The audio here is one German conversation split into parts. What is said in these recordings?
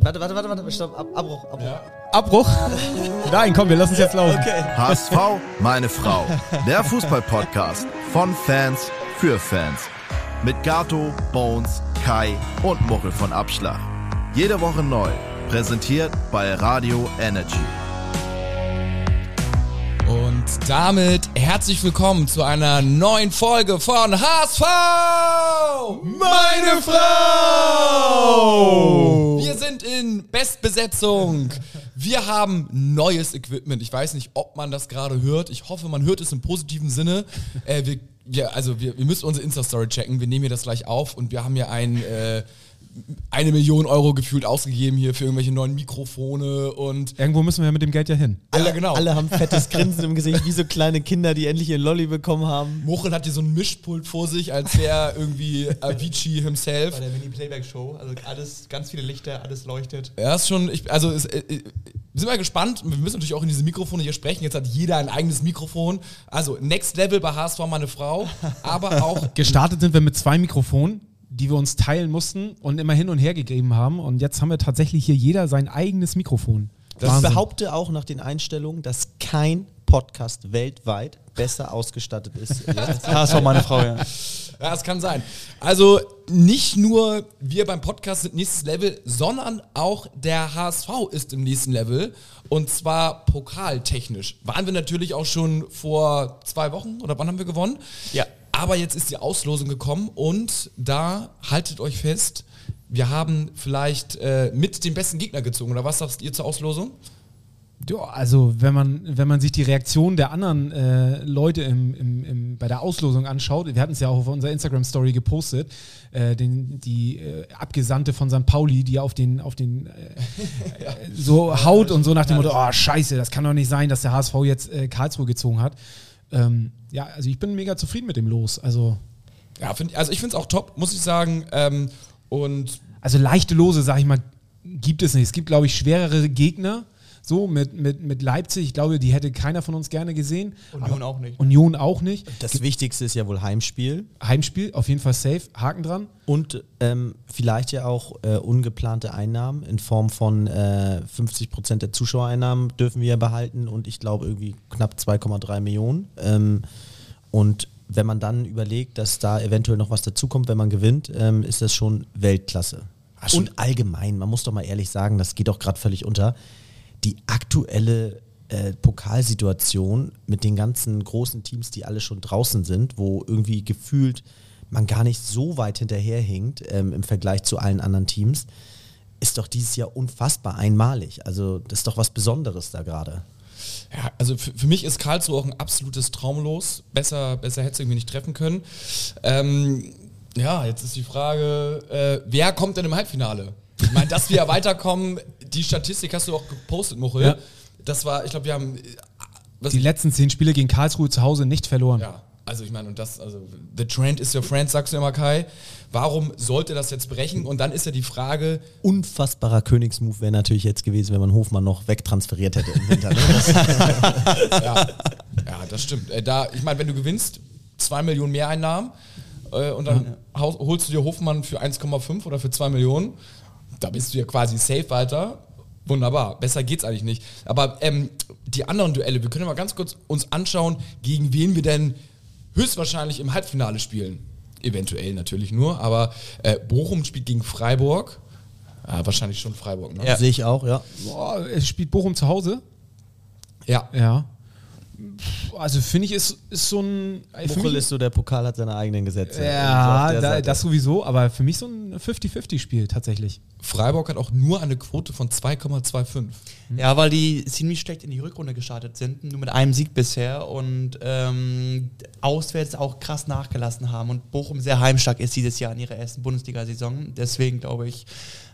Warte, warte, warte, warte, stopp, Ab, Abbruch, Abbruch. Ja. Abbruch? Nein, komm, wir lassen es jetzt laufen. Okay. HSV, meine Frau. Der Fußball-Podcast von Fans für Fans. Mit Gato, Bones, Kai und Muckel von Abschlag. Jede Woche neu. Präsentiert bei Radio Energy. Und damit herzlich willkommen zu einer neuen Folge von HSV! Meine Frau! Wir sind in Bestbesetzung. Wir haben neues Equipment. Ich weiß nicht, ob man das gerade hört. Ich hoffe, man hört es im positiven Sinne. Äh, wir, ja, also wir, wir müssen unsere Insta-Story checken. Wir nehmen hier das gleich auf und wir haben hier ein... Äh, eine Million Euro gefühlt ausgegeben hier für irgendwelche neuen Mikrofone und. Irgendwo müssen wir ja mit dem Geld ja hin. Alle, genau. alle haben fettes Grinsen im Gesicht, wie so kleine Kinder, die endlich ihr Lolli bekommen haben. Mochel hat hier so ein Mischpult vor sich, als wäre irgendwie Avicii himself. Bei der Mini-Playback-Show. Also alles, ganz viele Lichter, alles leuchtet. Ja, ist schon, ich, also ist, äh, äh, sind wir gespannt. Wir müssen natürlich auch in diese Mikrofone hier sprechen. Jetzt hat jeder ein eigenes Mikrofon. Also Next Level bei HSV meine Frau, aber auch. Gestartet sind wir mit zwei Mikrofonen die wir uns teilen mussten und immer hin und her gegeben haben. Und jetzt haben wir tatsächlich hier jeder sein eigenes Mikrofon. Das ich behaupte auch nach den Einstellungen, dass kein Podcast weltweit besser ausgestattet ist. das war meine Frau, ja. Ja, es kann sein. Also nicht nur wir beim Podcast sind nächstes Level, sondern auch der HSV ist im nächsten Level. Und zwar pokaltechnisch. Waren wir natürlich auch schon vor zwei Wochen oder wann haben wir gewonnen? Ja. Aber jetzt ist die Auslosung gekommen und da haltet euch fest, wir haben vielleicht äh, mit den besten Gegner gezogen. Oder was sagst ihr zur Auslosung? Ja, also wenn man, wenn man sich die Reaktion der anderen äh, Leute im, im, im, bei der Auslosung anschaut, wir hatten es ja auch auf unserer Instagram-Story gepostet, äh, den, die äh, Abgesandte von St. Pauli, die auf den, auf den äh, ja. so haut und so nach dem Motto, oh scheiße, das kann doch nicht sein, dass der HSV jetzt äh, Karlsruhe gezogen hat. Ähm, ja, also ich bin mega zufrieden mit dem Los. Also, ja, find, also ich finde es auch top, muss ich sagen. Ähm, und also leichte Lose, sag ich mal, gibt es nicht. Es gibt, glaube ich, schwerere Gegner. So, mit, mit, mit Leipzig, ich glaube, die hätte keiner von uns gerne gesehen. Union auch nicht. Union auch nicht. Das Ge Wichtigste ist ja wohl Heimspiel. Heimspiel, auf jeden Fall safe, Haken dran. Und ähm, vielleicht ja auch äh, ungeplante Einnahmen in Form von äh, 50 Prozent der Zuschauereinnahmen dürfen wir behalten und ich glaube irgendwie knapp 2,3 Millionen. Ähm, und wenn man dann überlegt, dass da eventuell noch was dazukommt, wenn man gewinnt, ähm, ist das schon Weltklasse. Ach, und allgemein, man muss doch mal ehrlich sagen, das geht doch gerade völlig unter die aktuelle äh, Pokalsituation mit den ganzen großen Teams, die alle schon draußen sind, wo irgendwie gefühlt man gar nicht so weit hinterherhinkt ähm, im Vergleich zu allen anderen Teams, ist doch dieses Jahr unfassbar einmalig. Also das ist doch was Besonderes da gerade. Ja, also für, für, mich ist Karlsruhe auch ein absolutes Traumlos. Besser, besser hätte es irgendwie nicht treffen können. Ähm, ja, jetzt ist die Frage, äh, wer kommt denn im Halbfinale? Ich meine, dass wir weiterkommen, die Statistik hast du auch gepostet, Muchel. Ja. Das war, ich glaube, wir haben. Äh, die letzten zehn Spiele gegen Karlsruhe zu Hause nicht verloren. Ja, also ich meine, und das, also the trend is your friend, sagst du immer, Kai. Warum sollte das jetzt brechen? Und dann ist ja die Frage. Unfassbarer Königsmove wäre natürlich jetzt gewesen, wenn man Hofmann noch wegtransferiert hätte im Winter. Ne? ja, ja, das stimmt. Äh, da, ich meine, wenn du gewinnst, zwei Millionen Mehreinnahmen äh, und dann ja. holst du dir Hofmann für 1,5 oder für zwei Millionen da bist du ja quasi safe weiter. Wunderbar, besser geht's eigentlich nicht. Aber ähm, die anderen Duelle, wir können mal ganz kurz uns anschauen, gegen wen wir denn höchstwahrscheinlich im Halbfinale spielen. Eventuell natürlich nur, aber äh, Bochum spielt gegen Freiburg. Ja, wahrscheinlich schon Freiburg, ne? Ja, sehe ich auch, ja. Boah, spielt Bochum zu Hause? Ja. Ja. Also finde ich, ist, ist so ein. Buchel ist so, der Pokal hat seine eigenen Gesetze. Ja, also da, das sowieso, aber für mich so ein 50-50-Spiel tatsächlich. Freiburg hat auch nur eine Quote von 2,25. Ja, weil die ziemlich schlecht in die Rückrunde gestartet sind, nur mit einem Sieg bisher und ähm, auswärts auch krass nachgelassen haben und Bochum sehr heimstark ist dieses Jahr in ihrer ersten Bundesliga-Saison. Deswegen glaube ich,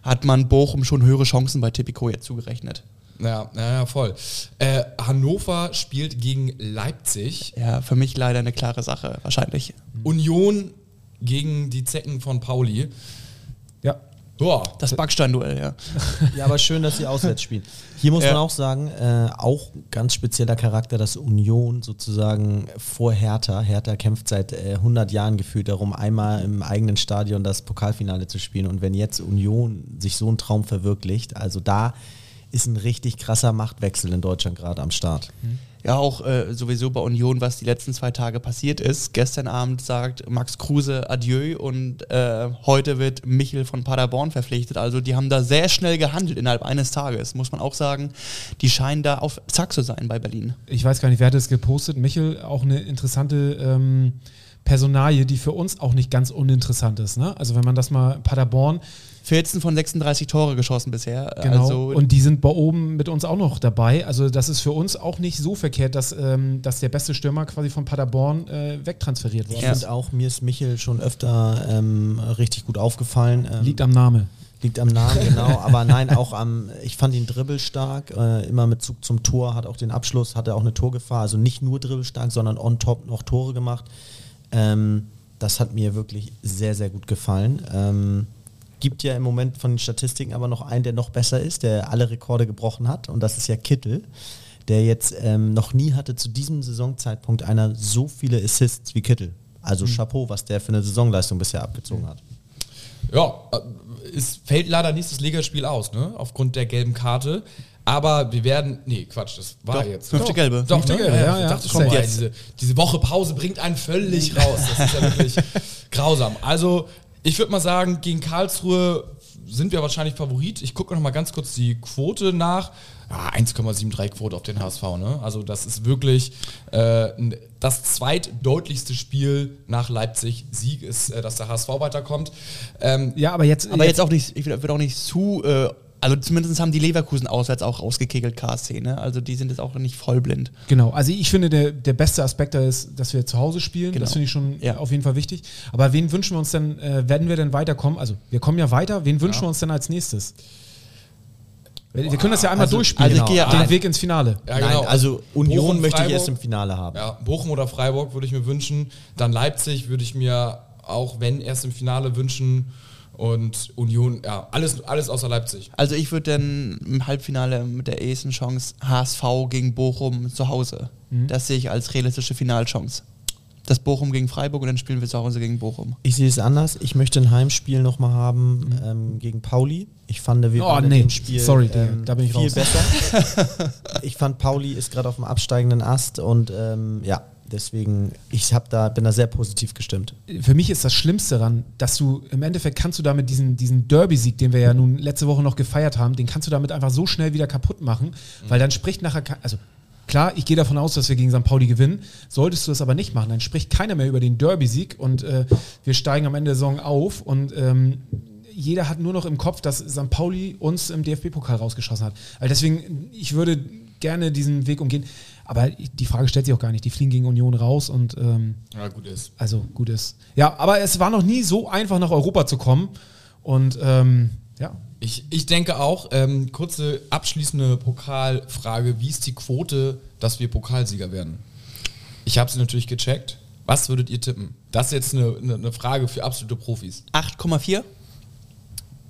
hat man Bochum schon höhere Chancen bei Tipico jetzt zugerechnet. Ja, ja, voll. Äh, Hannover spielt gegen Leipzig. Ja, für mich leider eine klare Sache, wahrscheinlich. Union gegen die Zecken von Pauli. Ja. Ja, Das Backstein-Duell, ja. Ja, aber schön, dass sie auswärts spielen. Hier muss Ja. man auch sagen, äh, auch ganz spezieller Charakter, dass Union sozusagen vor Hertha, Hertha kämpft seit äh, 100 Jahren gefühlt darum, einmal im eigenen Stadion das Pokalfinale zu spielen. Und wenn jetzt Union sich so einen Traum verwirklicht, also da ist ein richtig krasser Machtwechsel in Deutschland gerade am Start. Ja, auch äh, sowieso bei Union, was die letzten zwei Tage passiert ist. Gestern Abend sagt Max Kruse Adieu und äh, heute wird Michel von Paderborn verpflichtet. Also die haben da sehr schnell gehandelt innerhalb eines Tages, muss man auch sagen. Die scheinen da auf Zack zu sein bei Berlin. Ich weiß gar nicht, wer hat das gepostet. Michel, auch eine interessante ähm, Personalie, die für uns auch nicht ganz uninteressant ist. Ne? Also wenn man das mal Paderborn, 14 von 36 Tore geschossen bisher. genau, Also und die sind bei oben mit uns auch noch dabei. Also das ist für uns auch nicht so verkehrt, dass, ähm, dass der beste Stürmer quasi von Paderborn äh, wegtransferiert Ich wurde. Ja. finde auch, mir ist Michel schon öfter ähm, richtig gut aufgefallen. Ähm, Liegt am Name. Liegt am Namen, genau. Aber nein, auch am, ich fand ihn dribbelstark, äh, immer mit Zug zum Tor, hat auch den Abschluss, hatte auch eine Torgefahr. Also nicht nur dribbelstark, sondern on top noch Tore gemacht. Ähm, das hat mir wirklich sehr, sehr gut gefallen. Gibt ja im Moment von den Statistiken aber noch einen, der noch besser ist, der alle Rekorde gebrochen hat. Und das ist ja Kittel, der jetzt ähm, noch nie hatte zu diesem Saisonzeitpunkt einer so viele Assists wie Kittel. Also Chapeau, was der für eine Saisonleistung bisher abgezogen hat. Ja, äh, es fällt leider nächstes Ligaspiel aus, ne? Aufgrund der gelben Karte. Aber wir werden. Nee, Quatsch, das war Doch, jetzt. fünfte Gelbe. Doch, Fünfte ne? Gelbe, ja, ich ja, dachte kommt schon mal, jetzt. diese, diese Woche Pause bringt einen völlig raus. Das ist ja wirklich grausam. Also, ich würde mal sagen, gegen Karlsruhe sind wir wahrscheinlich Favorit. Ich gucke noch mal ganz kurz die Quote nach. Ja, 1,73 Quote auf den HSV. Ne? Also das ist wirklich äh, das zweitdeutlichste Spiel nach Leipzig. Sieg ist, äh, dass der HSV weiterkommt. Ähm, Ja, aber jetzt, Aber jetzt auch nicht, ich würde auch nicht zu, äh, also zumindest haben die Leverkusen auswärts auch rausgekegelt, KSC, ne? Also die sind jetzt auch nicht vollblind. Genau, also ich finde, der, der beste Aspekt da ist, dass wir zu Hause spielen. Genau. Das finde ich schon Ja. auf jeden Fall wichtig. Aber wen wünschen wir uns denn, äh, werden wir denn weiterkommen? Also wir kommen ja weiter, wen wünschen wir uns denn als nächstes? Wir, wir können das ja einmal Also- durchspielen, also ich gehe- den Nein. Weg ins Finale. Ja, Nein, genau. also Union Bochum, möchte ich erst im Finale haben. Ja, Bochum oder Freiburg würde ich mir wünschen. Dann Leipzig würde ich mir auch, wenn erst im Finale wünschen. Und Union, ja, alles, alles außer Leipzig. Also ich würde dann im Halbfinale mit der ehesten Chance HSV gegen Bochum zu Hause. Das sehe ich als realistische Finalchance. Das Bochum gegen Freiburg und dann spielen wir zu Hause gegen Bochum. Ich sehe es anders. Ich möchte ein Heimspiel nochmal haben ähm, gegen Pauli. Ich fand, wir Oh, waren in nee. dem Spiel Sorry, ähm, Da bin ich viel raus. besser. ich fand, Pauli ist gerade auf dem absteigenden Ast und ähm, ja, deswegen, ich hab da, bin da sehr positiv gestimmt. Für mich ist das Schlimmste daran, dass du im Endeffekt kannst du damit diesen, diesen Derby-Sieg, den wir ja nun letzte Woche noch gefeiert haben, den kannst du damit einfach so schnell wieder kaputt machen, weil dann spricht nachher, also klar, ich gehe davon aus, dass wir gegen St. Pauli gewinnen. Solltest du das aber nicht machen, dann spricht keiner mehr über den Derby-Sieg und äh, wir steigen am Ende der Saison auf und ähm, jeder hat nur noch im Kopf, dass St. Pauli uns im DFB-Pokal rausgeschossen hat. Also deswegen, ich würde gerne diesen Weg umgehen. Aber die Frage stellt sich auch gar nicht. Die fliegen gegen Union raus und ähm, Ja, gut ist. also gut ist. Ja, aber es war noch nie so einfach nach Europa zu kommen. Und ähm, ja, Ich, ich denke auch, ähm, kurze abschließende Pokalfrage. Wie ist die Quote, dass wir Pokalsieger werden? Ich habe sie natürlich gecheckt. Was würdet ihr tippen? Das ist jetzt eine, eine, eine Frage für absolute Profis. 8,4?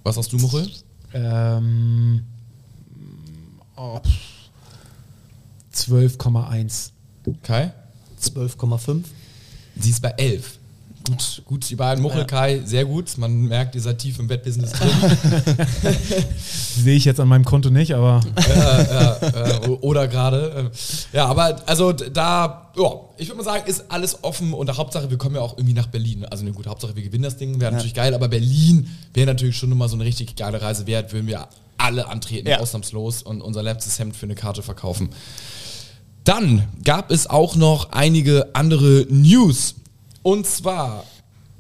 Was hast du, Muchel? ähm, oh, pff, 12,1. Kai? 12,5. Sie ist bei 11. Gut, gut, die beiden Muchel, Ja. Kai, sehr gut. Man merkt, ihr seid tief im Wettbusiness drin. Sehe ich jetzt an meinem Konto nicht, aber äh, oder gerade. Äh, ja, aber also da, ja, ich würde mal sagen, ist alles offen und Hauptsache, wir kommen ja auch irgendwie nach Berlin. Also ne, gut, Hauptsache, wir gewinnen das Ding, wäre natürlich geil, aber Berlin wäre natürlich schon immer so eine richtig geile Reise wert, würden wir alle antreten, Ja. ausnahmslos und unser letztes Hemd für eine Karte verkaufen. Dann gab es auch noch einige andere News. Und zwar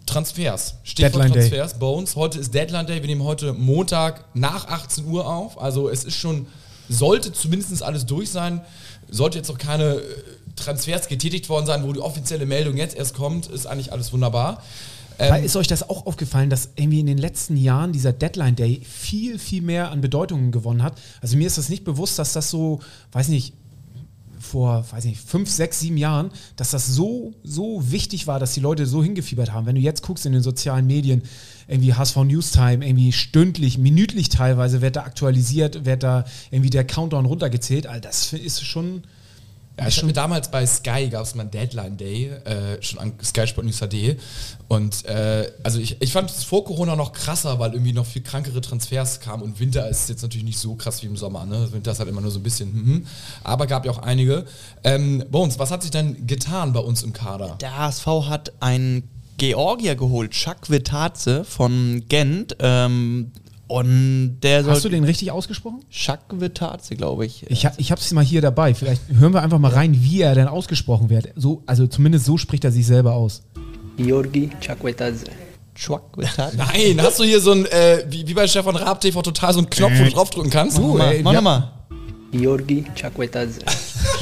Transfers. Stichwort Deadline Day. Transfers. Bones. Heute ist Deadline Day. Wir nehmen heute Montag nach 18 Uhr auf. Also es ist schon, sollte zumindest alles durch sein. Sollte jetzt noch keine äh, Transfers getätigt worden sein, wo die offizielle Meldung jetzt erst kommt, ist eigentlich alles wunderbar. Weil ist euch das auch aufgefallen, dass irgendwie in den letzten Jahren dieser Deadline Day viel, viel mehr an Bedeutungen gewonnen hat? Also mir ist das nicht bewusst, dass das so, weiß nicht, vor, weiß nicht, fünf, sechs, sieben Jahren, dass das so, so wichtig war, dass die Leute so hingefiebert haben. Wenn du jetzt guckst in den sozialen Medien, irgendwie HSV Newstime, irgendwie stündlich, minütlich teilweise wird da aktualisiert, wird da irgendwie der Countdown runtergezählt. All das ist schon. Ja, ich hatte damals bei Sky gab es mal einen Deadline Day, äh, schon an Sky Sport News HD. Und äh, also ich, ich fand es vor Corona noch krasser, weil irgendwie noch viel krankere Transfers kamen und Winter ist jetzt natürlich nicht so krass wie im Sommer. Ne? Winter ist halt immer nur so ein bisschen, hm, aber gab ja auch einige. Ähm, Bones, was hat sich denn getan bei uns im Kader? Der HSV hat einen Georgier geholt, Chuck Vitaze von Gent. Ähm, und der soll. Hast du den richtig ausgesprochen? Chuck Vitaze, glaube ich. Ich, ha, ich habe es mal hier dabei. Vielleicht hören wir einfach mal rein, wie er denn ausgesprochen wird. So, also zumindest so spricht er sich selber aus. Georgi Chakwetadze. Chuck Vitaze. Nein, hast du hier so ein, äh, wie, wie bei Stefan Raab TV total so einen Knopf, wo du draufdrücken kannst? Mach mal, ey, mach nochmal. Georgi Chakwetadze.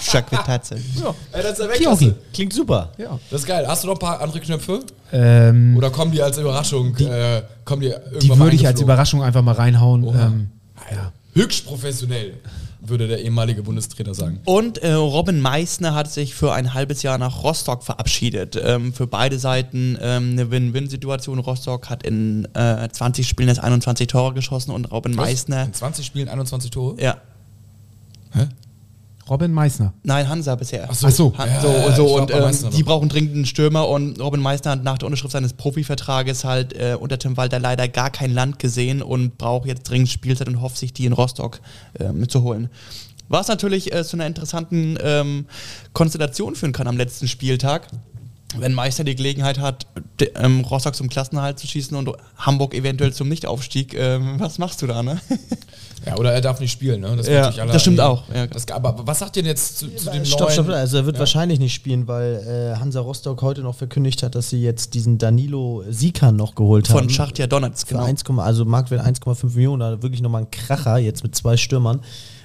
Chuck Vitaze. Ey, das ist ja. Weltklasse. Klingt super. Ja. Das ist geil. Hast du noch ein paar andere Knöpfe? Ähm, Oder kommen die als Überraschung? äh, kommen die irgendwann die mal würde ich als? Überraschung einfach mal reinhauen. Ähm, ja. Höchst professionell, würde der ehemalige Bundestrainer sagen. Und äh, Robin Meissner hat sich für ein halbes Jahr nach Rostock verabschiedet. Ähm, für beide Seiten ähm, eine Win-Win-Situation. Rostock hat in äh, 20 Spielen jetzt 21 Tore geschossen und Robin Meissner. In 20 Spielen 21 Tore? Ja. Robin Meissner. Nein, Hansa bisher. Ach so. Ach so. Han Ja, so, ja, so und ähm, die brauchen dringend einen Stürmer und Robin Meissner hat nach der Unterschrift seines Profivertrages halt äh, unter Tim Walter leider gar kein Land gesehen und braucht jetzt dringend Spielzeit und hofft sich die in Rostock ähm, zu holen. Was natürlich äh, zu einer interessanten ähm, Konstellation führen kann am letzten Spieltag. Wenn Meister die Gelegenheit hat, ähm, Rostock zum Klassenerhalt zu schießen und Hamburg eventuell zum Nichtaufstieg, ähm, was machst du da, ne? Ja, oder er darf nicht spielen, ne? Das, Ja, das stimmt auch, ja. Das, aber was sagt ihr denn jetzt zu, zu dem Stopp, neuen... stopp, also er wird Ja. wahrscheinlich nicht spielen, weil äh, Hansa Rostock heute noch verkündigt hat, dass sie jetzt diesen Danilo Siekan noch geholt haben. Von Schachtja Donetsk, genau. 1, also Marktwert 1,5 Millionen, da wirklich nochmal ein Kracher jetzt mit zwei Stürmern.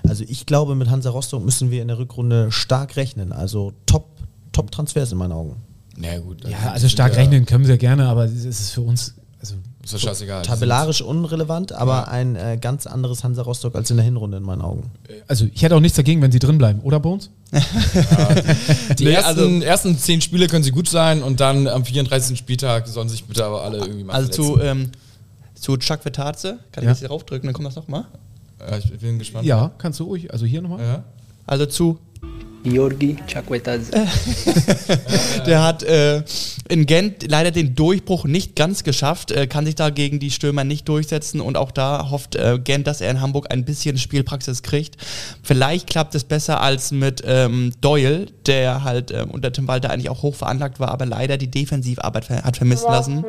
Also ich glaube, mit Hansa Rostock müssen wir in der Rückrunde stark rechnen. Also top, top Transfers in meinen Augen. Na gut. Ja, also stark rechnen können wir gerne, aber es ist für uns. Also, Ist doch scheißegal. Tabellarisch unrelevant, aber ein äh, ganz anderes Hansa Rostock als in der Hinrunde in meinen Augen. also ich hätte auch nichts dagegen, wenn sie drin bleiben, oder Bones? Die Nee, ersten, ersten zehn Spiele können sie gut sein und dann am 34. Spieltag sollen sich bitte aber alle irgendwie mal Also zu, ähm, zu Chuck Vitaze, kann ich Ja. jetzt hier draufdrücken, dann kommt das nochmal. Ja, ich bin gespannt. Ja, kannst du ruhig. Also hier nochmal. Ja. Also zu, Georgi Chakwetadze. der hat äh, in Gent leider den Durchbruch nicht ganz geschafft, äh, kann sich da gegen die Stürmer nicht durchsetzen und auch da hofft äh, Gent, dass er in Hamburg ein bisschen Spielpraxis kriegt. Vielleicht klappt es besser als mit ähm, Doyle, der halt ähm, unter Tim Walter eigentlich auch hoch veranlagt war, aber leider die Defensivarbeit ver hat vermissen lassen.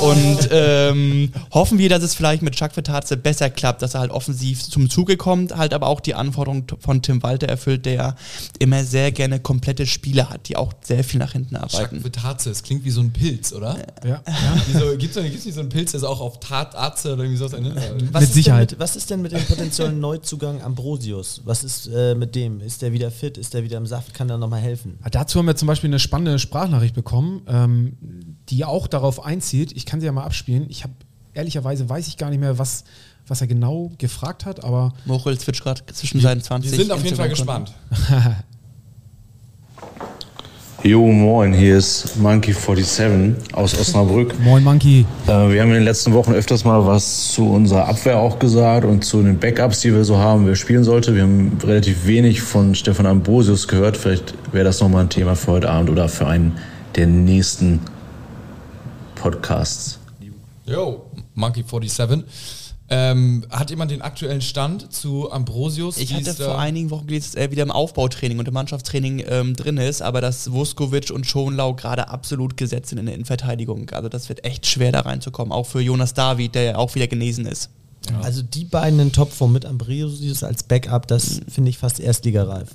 Und ähm, hoffen wir, dass es vielleicht mit Chuck Vitaze besser klappt, dass er halt offensiv zum Zuge kommt, halt aber auch die Anforderungen von Tim Walter erfüllt, der immer sehr gerne komplette Spieler hat, die auch sehr viel nach hinten arbeiten. Vitaze, das klingt wie so ein Pilz, oder? Ja. Wieso, gibt's da nicht, so einen Pilz, der ist auch auf Tatarze oder irgendwie sowas? Ne? Was Mit ist Sicherheit. Denn mit, was ist denn mit dem potenziellen Neuzugang Ambrosius? Was ist äh, mit dem? Ist der wieder fit? Ist der wieder im Saft? Kann der nochmal helfen? Ah, Dazu haben wir zum Beispiel eine spannende Sprachnachricht bekommen, ähm, die auch darauf einzieht. Ich kann sie ja mal abspielen. Ich habe ehrlicherweise weiß ich gar nicht mehr, was, was er genau gefragt hat, aber Mochel switcht gerade zwischen seinen 20 Wir sind auf jeden Fall gespannt. Jo, moin, hier ist Monkey47 aus Osnabrück. Moin Monkey. Äh, wir haben in den letzten Wochen öfters mal was zu unserer Abwehr auch gesagt und zu den Backups, die wir so haben, wer spielen sollte. Wir haben relativ wenig von Stefan Ambrosius gehört. Vielleicht wäre das nochmal ein Thema für heute Abend oder für einen der nächsten Podcasts. Yo, Monkey47. Ähm, hat jemand den aktuellen Stand zu Ambrosius? Ich hatte vor einigen Wochen gelesen, dass er wieder im Aufbautraining und im Mannschaftstraining ähm, drin ist, aber dass Vuskovic und Schonlau gerade absolut gesetzt sind in der Innenverteidigung. Also das wird echt schwer da reinzukommen, auch für Jonas David, der ja auch wieder genesen ist. Also die beiden in Topform mit Ambrosius als Backup, das finde ich fast erstligareif.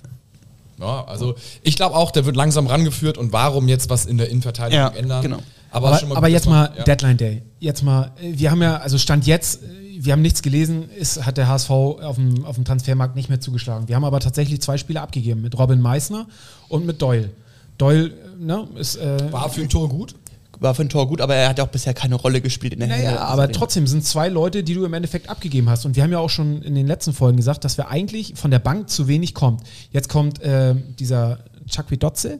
Ja, also ich glaube auch, der wird langsam rangeführt und warum jetzt was in der Innenverteidigung Ja, ändern? genau. Aber, Aber, schon mal aber jetzt mal ja. Deadline Day. Jetzt mal, äh, wir haben ja, also Stand jetzt, äh, wir haben nichts gelesen, ist, hat der HSV auf dem, auf dem Transfermarkt nicht mehr zugeschlagen. Wir haben aber tatsächlich zwei Spiele abgegeben, mit Robin Meissner und mit Doyle. Doyle, äh, ne, ist. Äh, War für ein Tor gut? War für ein Tor gut, aber er hat auch bisher keine Rolle gespielt in der Naja, Hände. aber trotzdem sind zwei Leute, die du im Endeffekt abgegeben hast. Und wir haben ja auch schon in den letzten Folgen gesagt, dass wir eigentlich von der Bank zu wenig kommt. Jetzt kommt äh, dieser Chuck Dotze.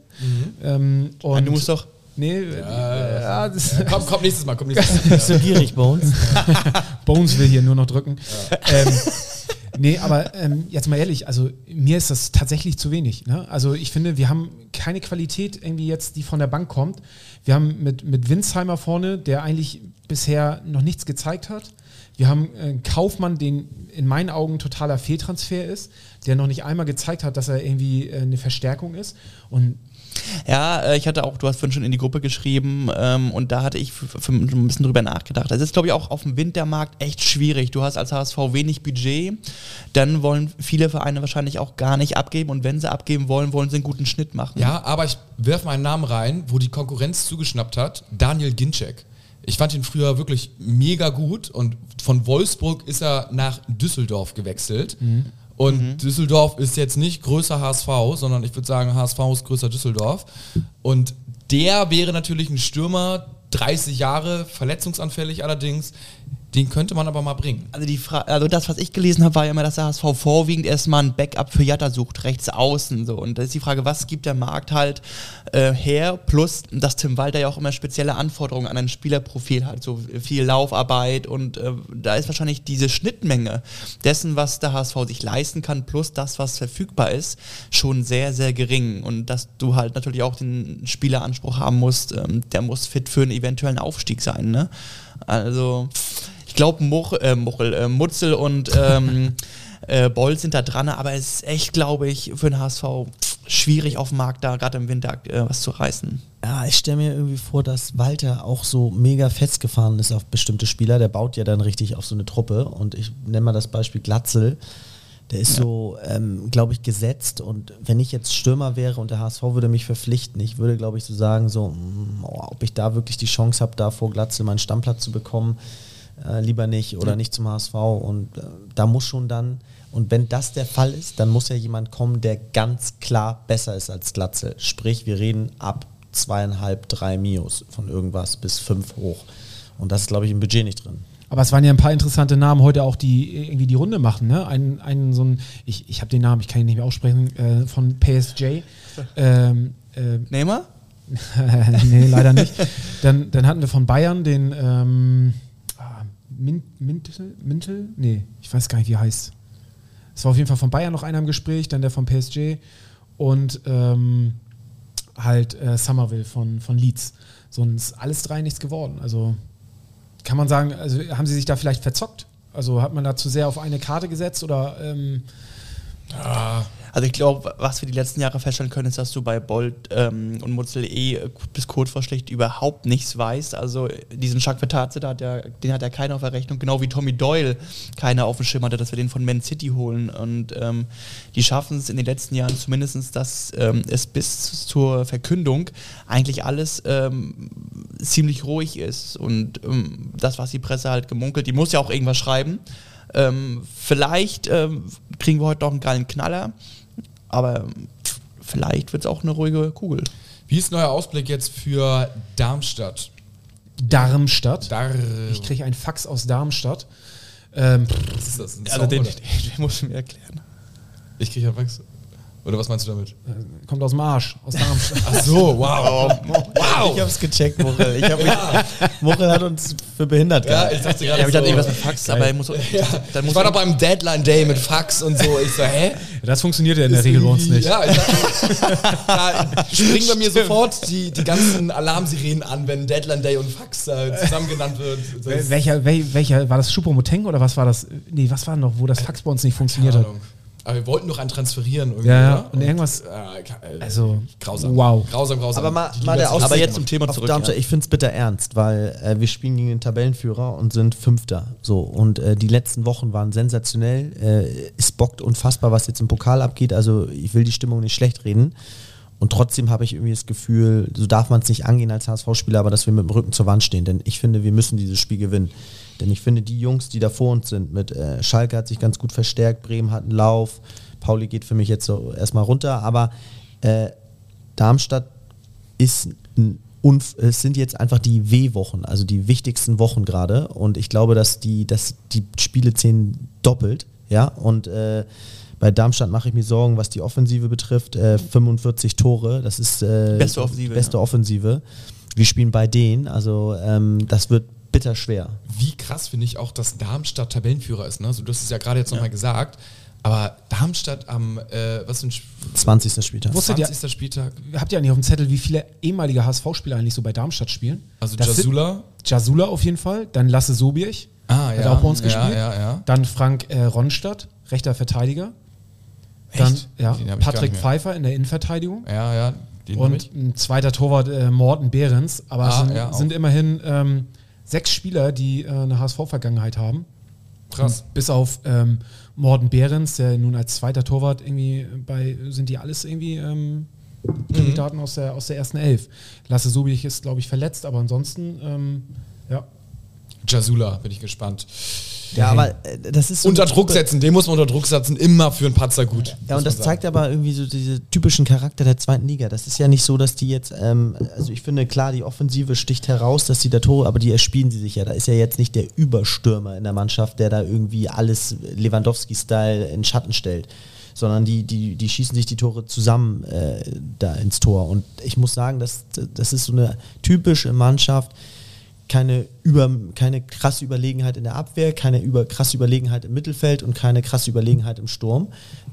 Ähm, und du musst doch Nee, ja, das, Komm, komm nächstes Mal, komm nächstes Mal. Bist du gierig, Bones? Bones will hier nur noch drücken. Ähm, nee, aber ähm, jetzt mal ehrlich, also mir ist das tatsächlich zu wenig. Ne? Also ich finde, wir haben keine Qualität irgendwie jetzt, die von der Bank kommt. Wir haben mit, mit Winsheimer vorne, der eigentlich bisher noch nichts gezeigt hat. Wir haben äh, einen Kaufmann, den in meinen Augen totaler Fehltransfer ist, der noch nicht einmal gezeigt hat, dass er irgendwie äh, eine Verstärkung ist. Und Ja, äh, ich hatte auch, du hast vorhin schon in die Gruppe geschrieben ähm, und da hatte ich ein bisschen drüber nachgedacht. Es ist, glaube ich, auch auf dem Wintermarkt echt schwierig. Du hast als HSV wenig Budget, dann wollen viele Vereine wahrscheinlich auch gar nicht abgeben und wenn sie abgeben wollen, wollen sie einen guten Schnitt machen. Ja, aber ich werfe mal einen Namen rein, wo die Konkurrenz zugeschnappt hat. Daniel Ginczek. Ich fand ihn früher wirklich mega gut und von Wolfsburg ist er nach Düsseldorf gewechselt. Und Düsseldorf ist jetzt nicht größer HSV, sondern ich würde sagen, HSV ist größer Düsseldorf. Und der wäre natürlich ein Stürmer, 30 Jahre, verletzungsanfällig allerdings. Den könnte man aber mal bringen. Also, die Fra also das, was ich gelesen habe, war ja immer, dass der HSV vorwiegend erstmal ein Backup für Jatta sucht, rechts außen. So. Und da ist die Frage, was gibt der Markt halt äh, her? Plus, dass Tim Walter ja auch immer spezielle Anforderungen an ein Spielerprofil hat, so viel Laufarbeit und äh, da ist wahrscheinlich diese Schnittmenge dessen, was der HSV sich leisten kann, plus das, was verfügbar ist, schon sehr, sehr gering. Und dass du halt natürlich auch den Spieleranspruch haben musst, ähm, der muss fit für einen eventuellen Aufstieg sein. Ne? Also, ich glaube, Much, äh, Muchel, äh, Mutzel und ähm, äh, Boll sind da dran, aber es ist echt, glaube ich, für den HSV schwierig auf dem Markt da gerade im Winter äh, was zu reißen. Ja, ich stelle mir irgendwie vor, dass Walter auch so mega festgefahren ist auf bestimmte Spieler. Der baut ja dann richtig auf so eine Truppe. Und ich nenne mal das Beispiel Glatzel. Der ist so, ähm, glaube ich, gesetzt. Und wenn ich jetzt Stürmer wäre und der HSV würde mich verpflichten, ich würde, glaube ich, so sagen, so, mm, oh, ob ich da wirklich die Chance habe, da vor Glatzel meinen Stammplatz zu bekommen, äh, lieber nicht oder nicht zum HSV. Und äh, da muss schon dann, und wenn das der Fall ist, dann muss ja jemand kommen, der ganz klar besser ist als Glatzel. Sprich, wir reden ab zweieinhalb, drei Mios von irgendwas bis fünf hoch. Und das ist, glaube ich, im Budget nicht drin. Aber es waren ja ein paar interessante Namen heute auch, die irgendwie die Runde machen. Ne? Ein, ein so ein, ich, ich habe den Namen, ich kann ihn nicht mehr aussprechen, äh, von PSG. Ähm, äh, Neymar? nee, leider nicht. Dann, dann hatten wir von Bayern den ähm, Min, Mintel, Mintel? Nee, ich weiß gar nicht, wie er heißt. Es war auf jeden Fall von Bayern noch einer im Gespräch, dann der von PSG und ähm, halt äh, Somerville von, von Leeds. Sonst alles drei nichts geworden. Also kann man sagen, also haben sie sich da vielleicht verzockt? Also hat man da zu sehr auf eine Karte gesetzt oder ähm, Also ich glaube, was wir die letzten Jahre feststellen können, ist, dass du bei Bolt ähm, und Mutzel eh bis kurz vor schlecht überhaupt nichts weißt. Also diesen Jacques Vertatze, den hat ja keiner auf der Rechnung, genau wie Tommy Doyle keiner auf dem Schirm hatte, dass wir den von Man City holen. Und ähm, die schaffen es in den letzten Jahren zumindest, dass ähm, es bis zur Verkündung eigentlich alles ähm, ziemlich ruhig ist. Und ähm, das, was die Presse halt gemunkelt, die muss ja auch irgendwas schreiben. Ähm, vielleicht ähm, kriegen wir heute noch einen geilen Knaller, aber vielleicht wird es auch eine ruhige Kugel. Wie ist neuer Ausblick jetzt für Darmstadt? Darmstadt? Dar Ich kriege einen Fax aus Darmstadt. Ähm, Was ist das? Ein Also Song, den, oder? den, den musst du mir erklären. Ich kriege ja Fax. Oder was meinst du damit? kommt aus dem Arsch, aus Darmstadt. Ach so, wow. wow. Ich habe es gecheckt, Muchel. Ich hab Muchel hat uns für behindert Ja, gehalten. ich dachte Ja, gerade aber ich dachte so, irgendwas mit Fax, aber ich muss, ja. dann muss Ich war doch beim Deadline Day mit Fax und so. Ich so, hä? Das funktioniert ja in der Regel bei uns nicht. Ja, ich dachte, da springen bei mir sofort die, die ganzen Alarmsirenen an, wenn Deadline Day und Fax äh, zusammen genannt wird. Welcher, wel, welcher, war das Schupomoteng oder was war das? Nee, was war noch, wo das Fax bei uns nicht funktioniert Keine hat? Aber wir wollten doch einen transferieren irgendwie, Ja, ja, und irgendwas- äh, äh, Also, grausam. wow. Grausam, grausam. Aber mal, mal der Aber jetzt zum Thema zurück, Darmstadt. ja. Ich finde es bitter ernst, weil äh, wir spielen gegen den Tabellenführer und sind Fünfter. So und äh, die letzten Wochen waren sensationell. Äh, es bockt unfassbar, was jetzt im Pokal abgeht. Also ich will die Stimmung nicht schlecht reden. Und trotzdem habe ich irgendwie das Gefühl, so darf man es nicht angehen als HSV-Spieler, aber dass wir mit dem Rücken zur Wand stehen. Denn ich finde, wir müssen dieses Spiel gewinnen. Denn ich finde, die Jungs, die da vor uns sind, mit äh, Schalke hat sich ganz gut verstärkt, Bremen hat einen Lauf, Pauli geht für mich jetzt so erstmal runter, aber äh, Darmstadt ist ein Unf es sind jetzt einfach die W-Wochen, also die wichtigsten Wochen gerade. Und ich glaube, dass die, dass die Spiele zählen doppelt. Ja, und äh, bei Darmstadt mache ich mir Sorgen, was die Offensive betrifft. Äh, 45 Tore, das ist äh, Beste Offensive, Beste ja. Offensive. wir spielen bei denen. Also ähm, das wird bitter schwer. Wie krass finde ich auch, dass Darmstadt Tabellenführer ist. Ne? Also, du hast es ja gerade jetzt nochmal gesagt. Aber Darmstadt am, äh, was ein 20. Spieltag. Wusstet ihr- 20. Spieltag. Habt ihr eigentlich auf dem Zettel, wie viele ehemalige HSV-Spieler eigentlich so bei Darmstadt spielen? Also Das sind- Jasula. Jasula auf jeden Fall, dann Lasse Sobierch, Ah, hat auch bei uns ja, gespielt. Ja, ja, Dann Frank äh, Ronstadt, rechter Verteidiger. Dann Echt? ja, Patrick. Pfeiffer in der Innenverteidigung. Ja, ja. Und ein zweiter Torwart, äh, Morten Behrens. Aber Ah, es sind, ja, sind immerhin ähm, sechs Spieler, die äh, eine HSV-Vergangenheit haben. Krass. Und bis auf ähm, Morten Behrens, der nun als zweiter Torwart irgendwie bei, sind die alles irgendwie ähm, Kandidaten aus, der, aus der ersten Elf. Lasse Sobich ist, glaube ich, verletzt, aber ansonsten, ähm, ja. Jasula, bin ich gespannt. Ja, aber äh, das ist so Unter Druck setzen, den muss man unter Druck setzen, immer für einen Patzer gut. Ja, und das man zeigt sagen. aber irgendwie so diese typischen Charakter der zweiten Liga. Das ist ja nicht so, dass die jetzt, ähm, also ich finde klar, die Offensive sticht heraus, dass die da Tore, aber die erspielen sie sich ja. Da ist ja jetzt nicht der Überstürmer in der Mannschaft, der da irgendwie alles Lewandowski-Style in Schatten stellt. Sondern die, die, die schießen sich die Tore zusammen äh, da ins Tor. Und ich muss sagen, das, das ist so eine typische Mannschaft, keine, über, keine krasse Überlegenheit in der Abwehr, keine über, krasse Überlegenheit im Mittelfeld und keine krasse Überlegenheit im Sturm.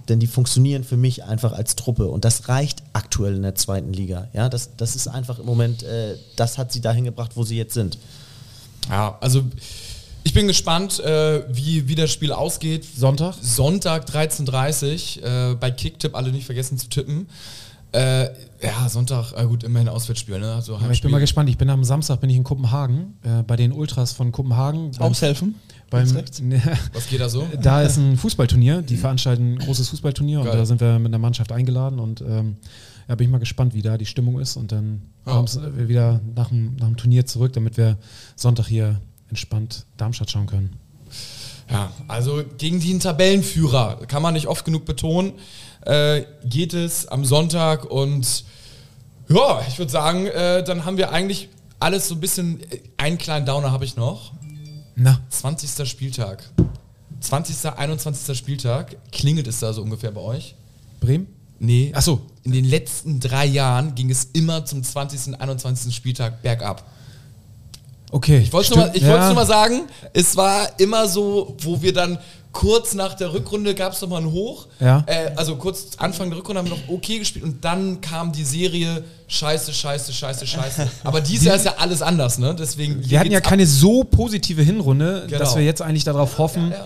Denn die funktionieren für mich einfach als Truppe. Und das reicht aktuell in der zweiten Liga. Ja, das, das ist einfach im Moment, äh, das hat sie dahin gebracht, wo sie jetzt sind. Ja, also ich bin gespannt, äh, wie, wie das Spiel ausgeht. Sonntag? Sonntag 13.30 Uhr. Äh, bei Kicktipp alle nicht vergessen zu tippen. Äh, ja, Sonntag, äh, gut, immerhin Auswärtsspiel, ne? Also Aber ich bin mal gespannt. Ich bin am Samstag bin ich in Kopenhagen, äh, bei den Ultras von Kopenhagen. Beim, Aushelfen? beim, rechts? Was geht da so? Da ist ein Fußballturnier, die veranstalten ein großes Fußballturnier und Geil. da sind wir mit einer Mannschaft eingeladen und ähm, ja, bin ich mal gespannt, wie da die Stimmung ist und dann Ja. abends äh, wieder nach dem, nach dem Turnier zurück, damit wir Sonntag hier entspannt Darmstadt schauen können. Ja, also gegen den Tabellenführer, kann man nicht oft genug betonen, äh, geht es am Sonntag und ja, ich würde sagen, äh, dann haben wir eigentlich alles so ein bisschen, äh, einen kleinen Downer habe ich noch. Na, 20. Spieltag. 20. 21. Spieltag. Klingelt es da so ungefähr bei euch? Bremen? Nee. Ach so. In den letzten drei Jahren ging es immer zum 20. 21. Spieltag bergab. Okay. Ich wollte es nur, mal- ich Ja. nur mal sagen, es war immer so, wo wir dann kurz nach der Rückrunde gab es nochmal einen Hoch. Ja. Äh, also kurz Anfang der Rückrunde haben wir noch okay gespielt und dann kam die Serie Scheiße, Scheiße, Scheiße, Scheiße. Aber dieses Jahr ist ja alles anders, ne? Deswegen. Wir hatten ja ab- keine so positive Hinrunde, Genau. dass wir jetzt eigentlich darauf hoffen. Ja, ja.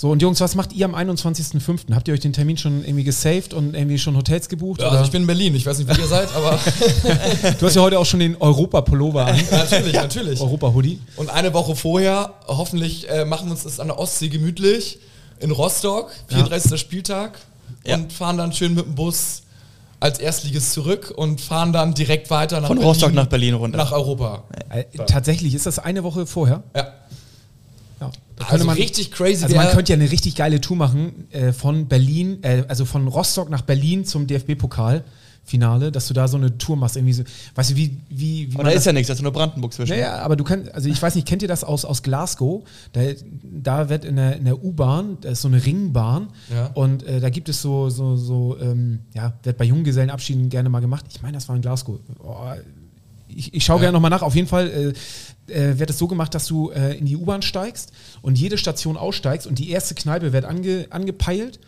So, und Jungs, was macht ihr am 21.05.? Habt ihr euch den Termin schon irgendwie gesaved und irgendwie schon Hotels gebucht? Ja, also ich bin in Berlin, ich weiß nicht, wie ihr seid, aber du hast ja heute auch schon den Europa-Pullover an. natürlich, natürlich. Europa-Hoodie. Und eine Woche vorher, hoffentlich äh, machen wir uns das an der Ostsee gemütlich in Rostock, 34. Spieltag Ja. und fahren dann schön mit dem Bus als Erstliges zurück und fahren dann direkt weiter nach Von Rostock nach Berlin runter. Nach Europa. Äh, tatsächlich ist das eine Woche vorher. Ja. Ja. Also richtig crazy Also man könnte ja eine richtig geile Tour machen äh, von Berlin, äh, also von Rostock nach Berlin zum DFB-Pokal-Finale, dass du da so eine Tour machst. Irgendwie so, weißt du, wie, wie, wie Aber man da ist ja nichts, da ist nur Brandenburg zwischen. Naja, aber du kannst, also ich weiß nicht, kennt ihr das aus, aus Glasgow? Da, da wird in der, in der U-Bahn, da ist so eine Ringbahn Ja. und äh, da gibt es so, so, so ähm, ja, wird bei Junggesellenabschieden gerne mal gemacht. Ich meine, das war in Glasgow. Oh, ich, ich schaue gerne nochmal nach. Auf jeden Fall äh, äh, wird es so gemacht, dass du äh, in die U-Bahn steigst und jede Station aussteigst und die erste Kneipe wird ange, angepeilt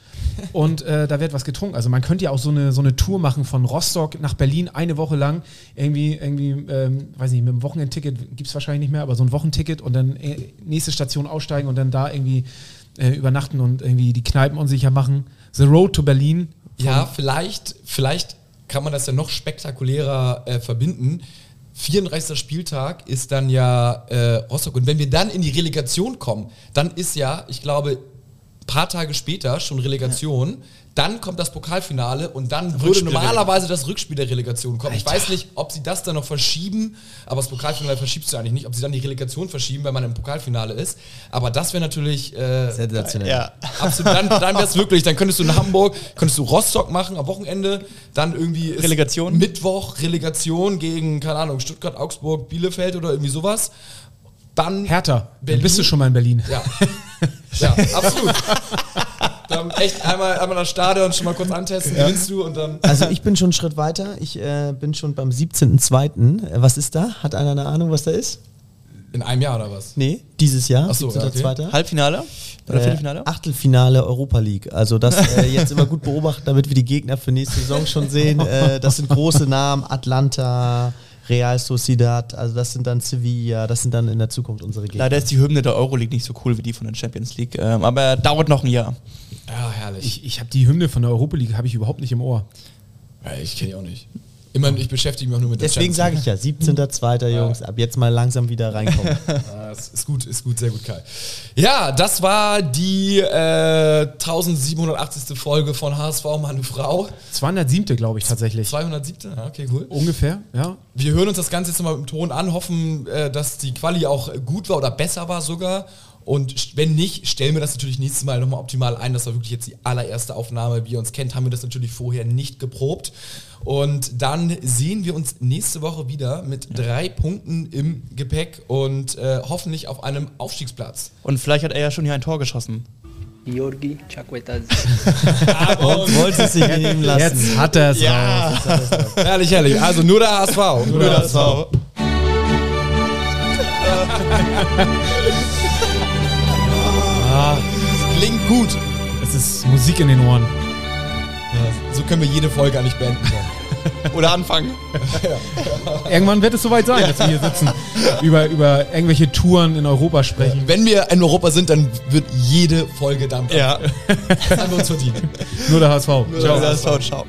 und äh, da wird was getrunken. Also man könnte ja auch so eine, so eine Tour machen von Rostock nach Berlin eine Woche lang. Irgendwie, irgendwie ähm, weiß nicht, mit dem Wochenendticket gibt es wahrscheinlich nicht mehr, aber so ein Wochenticket und dann äh, nächste Station aussteigen und dann da irgendwie äh, übernachten und irgendwie die Kneipen unsicher machen. The Road to Berlin. Ja, vielleicht, vielleicht kann man das ja noch spektakulärer äh, verbinden. 34. Spieltag ist dann ja äh, Rostock. Und wenn wir dann in die Relegation kommen, dann ist ja, ich glaube, paar Tage später schon Relegation. Dann kommt das Pokalfinale und dann würde Rückspiel der normalerweise das Rückspiel der Relegation kommen. Ich weiß nicht, ob sie das dann noch verschieben, aber das Pokalfinale verschiebst du eigentlich nicht, ob sie dann die Relegation verschieben, wenn man im Pokalfinale ist. Aber das wäre natürlich äh, Sensationell. Ja. Absolut, dann, dann wäre es wirklich, dann könntest du in Hamburg, könntest du Rostock machen am Wochenende, dann irgendwie ist Relegation? Mittwoch Relegation gegen, keine Ahnung, Stuttgart, Augsburg, Bielefeld oder irgendwie sowas. Dann Hertha. Dann Berlin. bist du schon mal in Berlin. Ja, ja absolut. dann, echt einmal, einmal das Stadion schon mal kurz antesten, gewinnst du und dann. Also ich bin schon einen Schritt weiter. Ich äh, bin schon beim 17.02. Äh, Was ist da? Hat einer eine Ahnung, was da ist? In einem Jahr oder was? Nee, dieses Jahr. Ach so, ja, 17.02. Halbfinale? Oder Äh, Viertelfinale? Achtelfinale Europa League. Also das äh, jetzt immer gut beobachten, damit wir die Gegner für nächste Saison schon sehen. Äh, das sind große Namen, Atlanta, Real Sociedad, also das sind dann Sevilla, das sind dann in der Zukunft unsere Gegner. Leider ist die Hymne der Euroleague nicht so cool wie die von der Champions League. Ähm, aber dauert noch ein Jahr. Ja, herrlich. Ich, ich habe die Hymne von der Europa League habe ich überhaupt nicht im Ohr. Ja, ich kenne die auch nicht. Immerhin, ich beschäftige mich auch nur mit der Deswegen sage ich ja, 17.02. Jungs, ab jetzt mal langsam wieder reinkommen. Ah, das ist gut, ist gut, sehr gut, Kai. Ja, das war die äh, 1780. Folge von HSV Meine Frau. 207. glaube ich tatsächlich. 207. Ja, okay, cool. Ungefähr, ja. Wir hören uns das Ganze jetzt nochmal mit dem Ton an, hoffen, äh, dass die Quali auch gut war oder besser war sogar. Und wenn nicht, stellen wir das natürlich nächstes Mal nochmal optimal ein. Das war wirklich jetzt die allererste Aufnahme. Wie ihr uns kennt, haben wir das natürlich vorher nicht geprobt. Und dann sehen wir uns nächste Woche wieder mit drei Punkten im Gepäck und äh, hoffentlich auf einem Aufstiegsplatz. Und vielleicht hat er ja schon hier ein Tor geschossen. Georgi Chakwetadze. Und wollte es sich nehmen lassen. Jetzt hat er es raus. Herrlich, herrlich. Also nur der HSV. Nur der HSV. Ah, Klingt gut. es ist Musik in den Ohren. So können wir jede Folge eigentlich beenden. Oder anfangen. Irgendwann wird es soweit sein, dass wir hier sitzen, über, über irgendwelche Touren in Europa sprechen. Wenn wir in Europa sind, dann wird jede Folge dann. Ja. Das haben wir uns verdient. Nur der HSV. Ciao. ciao.